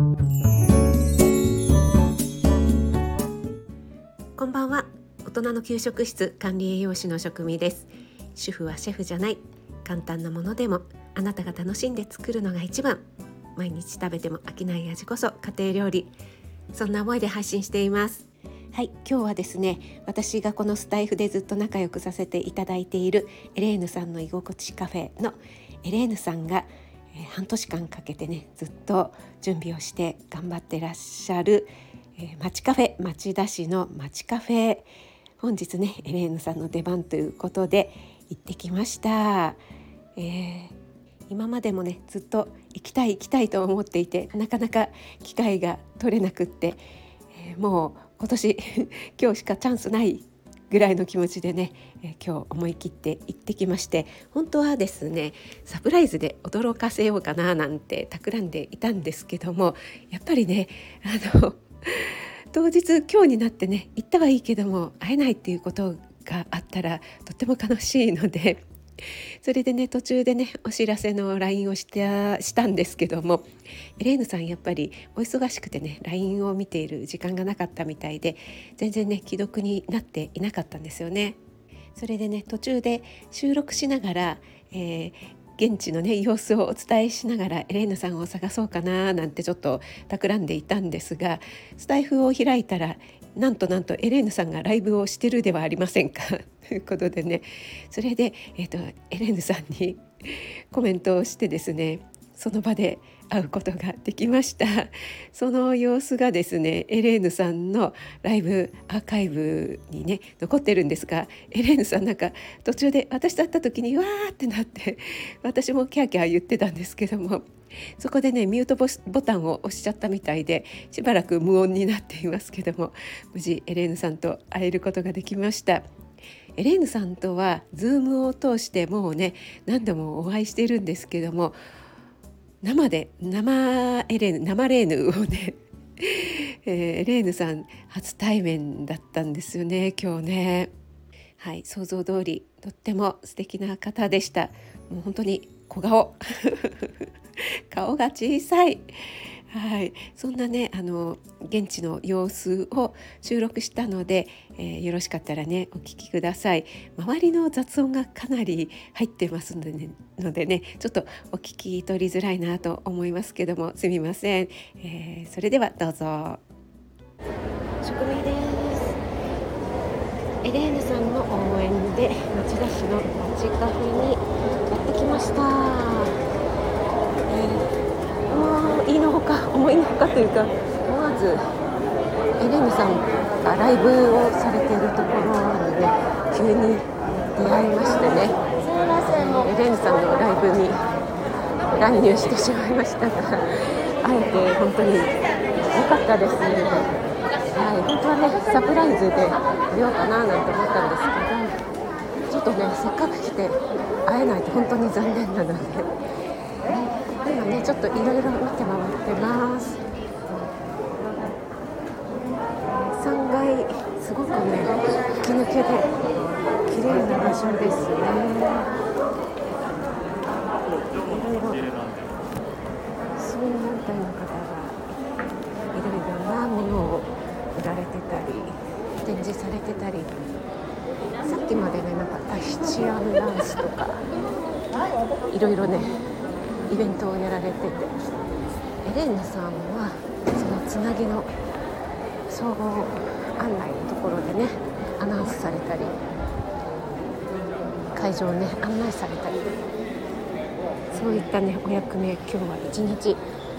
こんばんは。大人の給食室管理栄養士の職味です。主婦はシェフじゃない。簡単なものでもあなたが楽しんで作るのが一番。毎日食べても飽きない味こそ家庭料理。そんな思いで配信しています。はい今日はですね私がこのスタイフでずっと仲良くさせていただいているエレーヌさんの居心地カフェのエレーヌさんが、えー、半年間かけてねずっと準備をして頑張ってらっしゃる、えー、町カフェ町田市の町カフェ。本日ねエレーヌさんの出番ということで行ってきました、えー、今までもねずっと行きたい行きたいと思っていてなかなか機会が取れなくって、えー、もう今年 今日しかチャンスないぐらいの気持ちでね、え、今日思い切って行ってきまして本当はですねサプライズで驚かせようかななんて企んでいたんですけどもやっぱりねあの当日今日になってね行ったはいいけども会えないっていうことがあったらとっても悲しいのでそれでね途中でねお知らせの LINE をしたしたんですけどもエレーヌさんやっぱりお忙しくてね LINE を見ている時間がなかったみたいで全然ね既読になっていなかったんですよね。それでね途中で収録しながら、えー、現地のね様子をお伝えしながらエレーヌさんを探そうかななんてちょっと企んでいたんですがスタイフを開いたらなんとなんとエレーヌさんがライブをしてるではありませんかいうことでねそれで、えーと、エレーヌさんに コメントをしてですねその場で会うことができましたその様子がですねエレーヌさんのライブアーカイブにね残ってるんですがエレーヌさんなんか途中で私と会った時にわーってなって私もキャーキャー言ってたんですけどもそこでねミュートボタンを押しちゃったみたいでしばらく無音になっていますけども無事エレーヌさんと会えることができました。エレーヌさんとは Zoom を通してもうね何度もお会いしているんですけども生で生エレーヌ生レーヌをね えー、レーヌさん初対面だったんですよね今日ね。はい想像通りとっても素敵な方でした。もう本当に小顔。顔が小さい。はい、そんなねあの現地の様子を収録したので、えー、よろしかったらねお聞きください。周りの雑音がかなり入ってますのでねのでねちょっとお聞き取りづらいなと思いますけどもすみません、えー、それではどうぞ。職味です。エレーヌさんの応援で町田市の町カフェにやってきましたいのほか思いのほかというか思わずエレンさんがライブをされているところにね急に出会いましてねエレンさんのライブに乱入してしまいましたがあえて本当に良かったですね。はい、本当はねサプライズで出ようかななんて思ったんですけどちょっとねせっかく来て会えないと本当に残念なので、ちょっといろいろ見て回ってます。3階すごくね吹き抜けで綺麗な場所ですね。いろいろ。市民団体の方がいろいろなものを売られてたり展示されてたり。さっきまでねなんかタヒチアンダンスとか。いろいろねイベントをやられてて。エレーナさんはそのつなぎの総合案内のところでねアナウンスされたり会場をね案内されたり。そういったねお役目今日は一日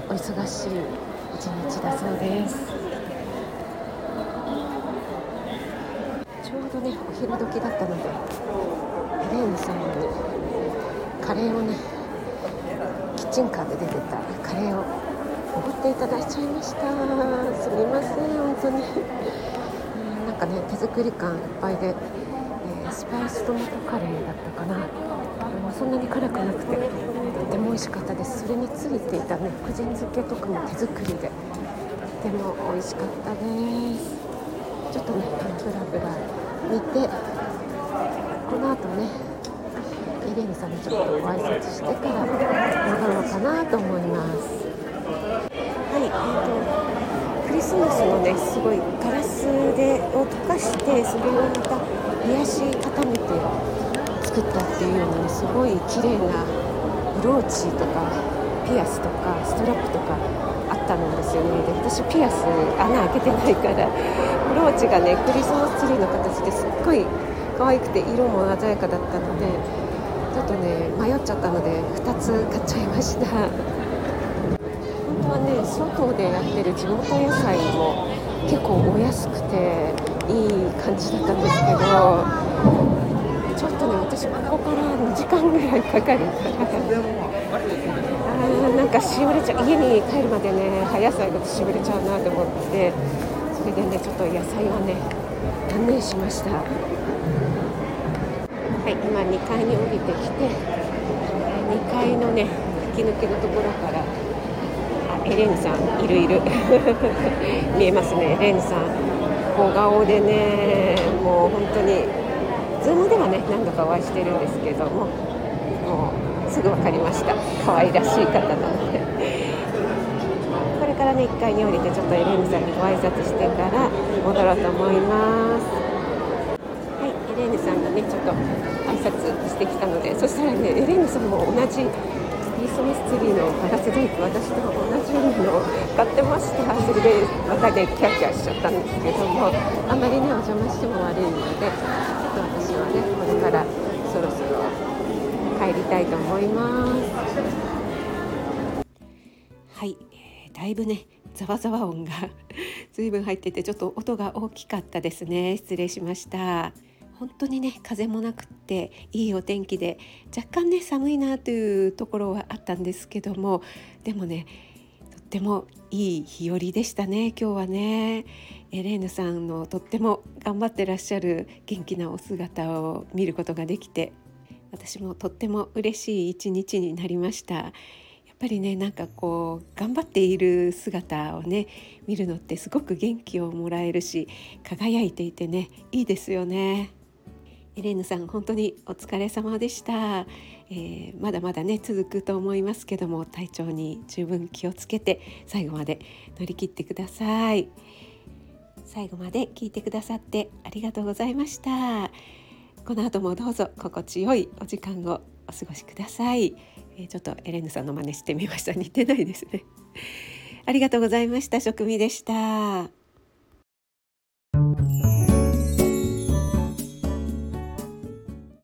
お忙しい一日だそうです。ちょうどねお昼時だったのでエレーヌさんにカレーをねッチンカーで出てたカレーをおごっていただいちゃいました。すみません本当に、え なんかね手作り感いっぱいで、えー、スパイストマトカレーだったかな。そんなに辛くなくてとても美味しかったです。それについていたね福神漬けとかも手作りでとても美味しかったです。ちょっとねブラブラ見てこの後ねイレーヌさんにちょっとご挨拶してから戻ろうかなと思います。はい、えー、とクリスモスのねすごいガラスでを溶かしてそれをまた冷やし固めて作ったっていうようなねすごい綺麗なブローチとかピアスとかストラップとかあったんですよねで私ピアス穴開けてないから ブローチがねクリスマスツリーの形ですっごい可愛くて色も鮮やかだったのでちょっとね迷っちゃったので2つ買っちゃいました。本当はね外でやってる地元野菜も結構お安くていい感じだったんですけどちょっとね私ここから2時間ぐらいかかるあなんかしおれちゃう。家に帰るまでね葉野菜がしおれちゃうなと思ってそれでねちょっと野菜はね断念しました。はい今2階に降りてきて2階のね吹き抜けのところからあエレンさんいるいる。見えますね。エレンさん小顔でねもう本当にズームではね何度かお会いしてるんですけどももうすぐ分かりました。可愛らしい方なので。これからね1階に降りてちょっとエレンさんにご挨拶してから戻ろうと思います。レーヌさんがねちょっと挨拶してきたのでそしたらねエレーヌさんも同じクリスマスツリーのガラス細工私と同じのを買ってました。それでまたねキャキャしちゃったんですけどもあんまりねお邪魔しても悪いのでちょっと私はねこれからそろそろ帰りたいと思います。はい、えーだいぶねざわざわ音が 随分入っててちょっと音が大きかったですね。失礼しました。本当にね風もなくっていいお天気で若干ね寒いなというところはあったんですけどもでもねとってもいい日和でしたね今日はね。エレーヌさんのとっても頑張ってらっしゃる元気なお姿を見ることができて私もとっても嬉しい一日になりました。やっぱりねなんかこう頑張っている姿をね見るのってすごく元気をもらえるし輝いていてねいいですよね。エレーヌさん本当にお疲れ様でした、えーまだまだね続くと思いますけども体調に十分気をつけて最後まで乗り切ってください。最後まで聞いてくださってありがとうございました。この後もどうぞ心地よいお時間をお過ごしください、えーちょっとエレーヌさんの真似してみました。似てないですね。ありがとうございました。食味でした。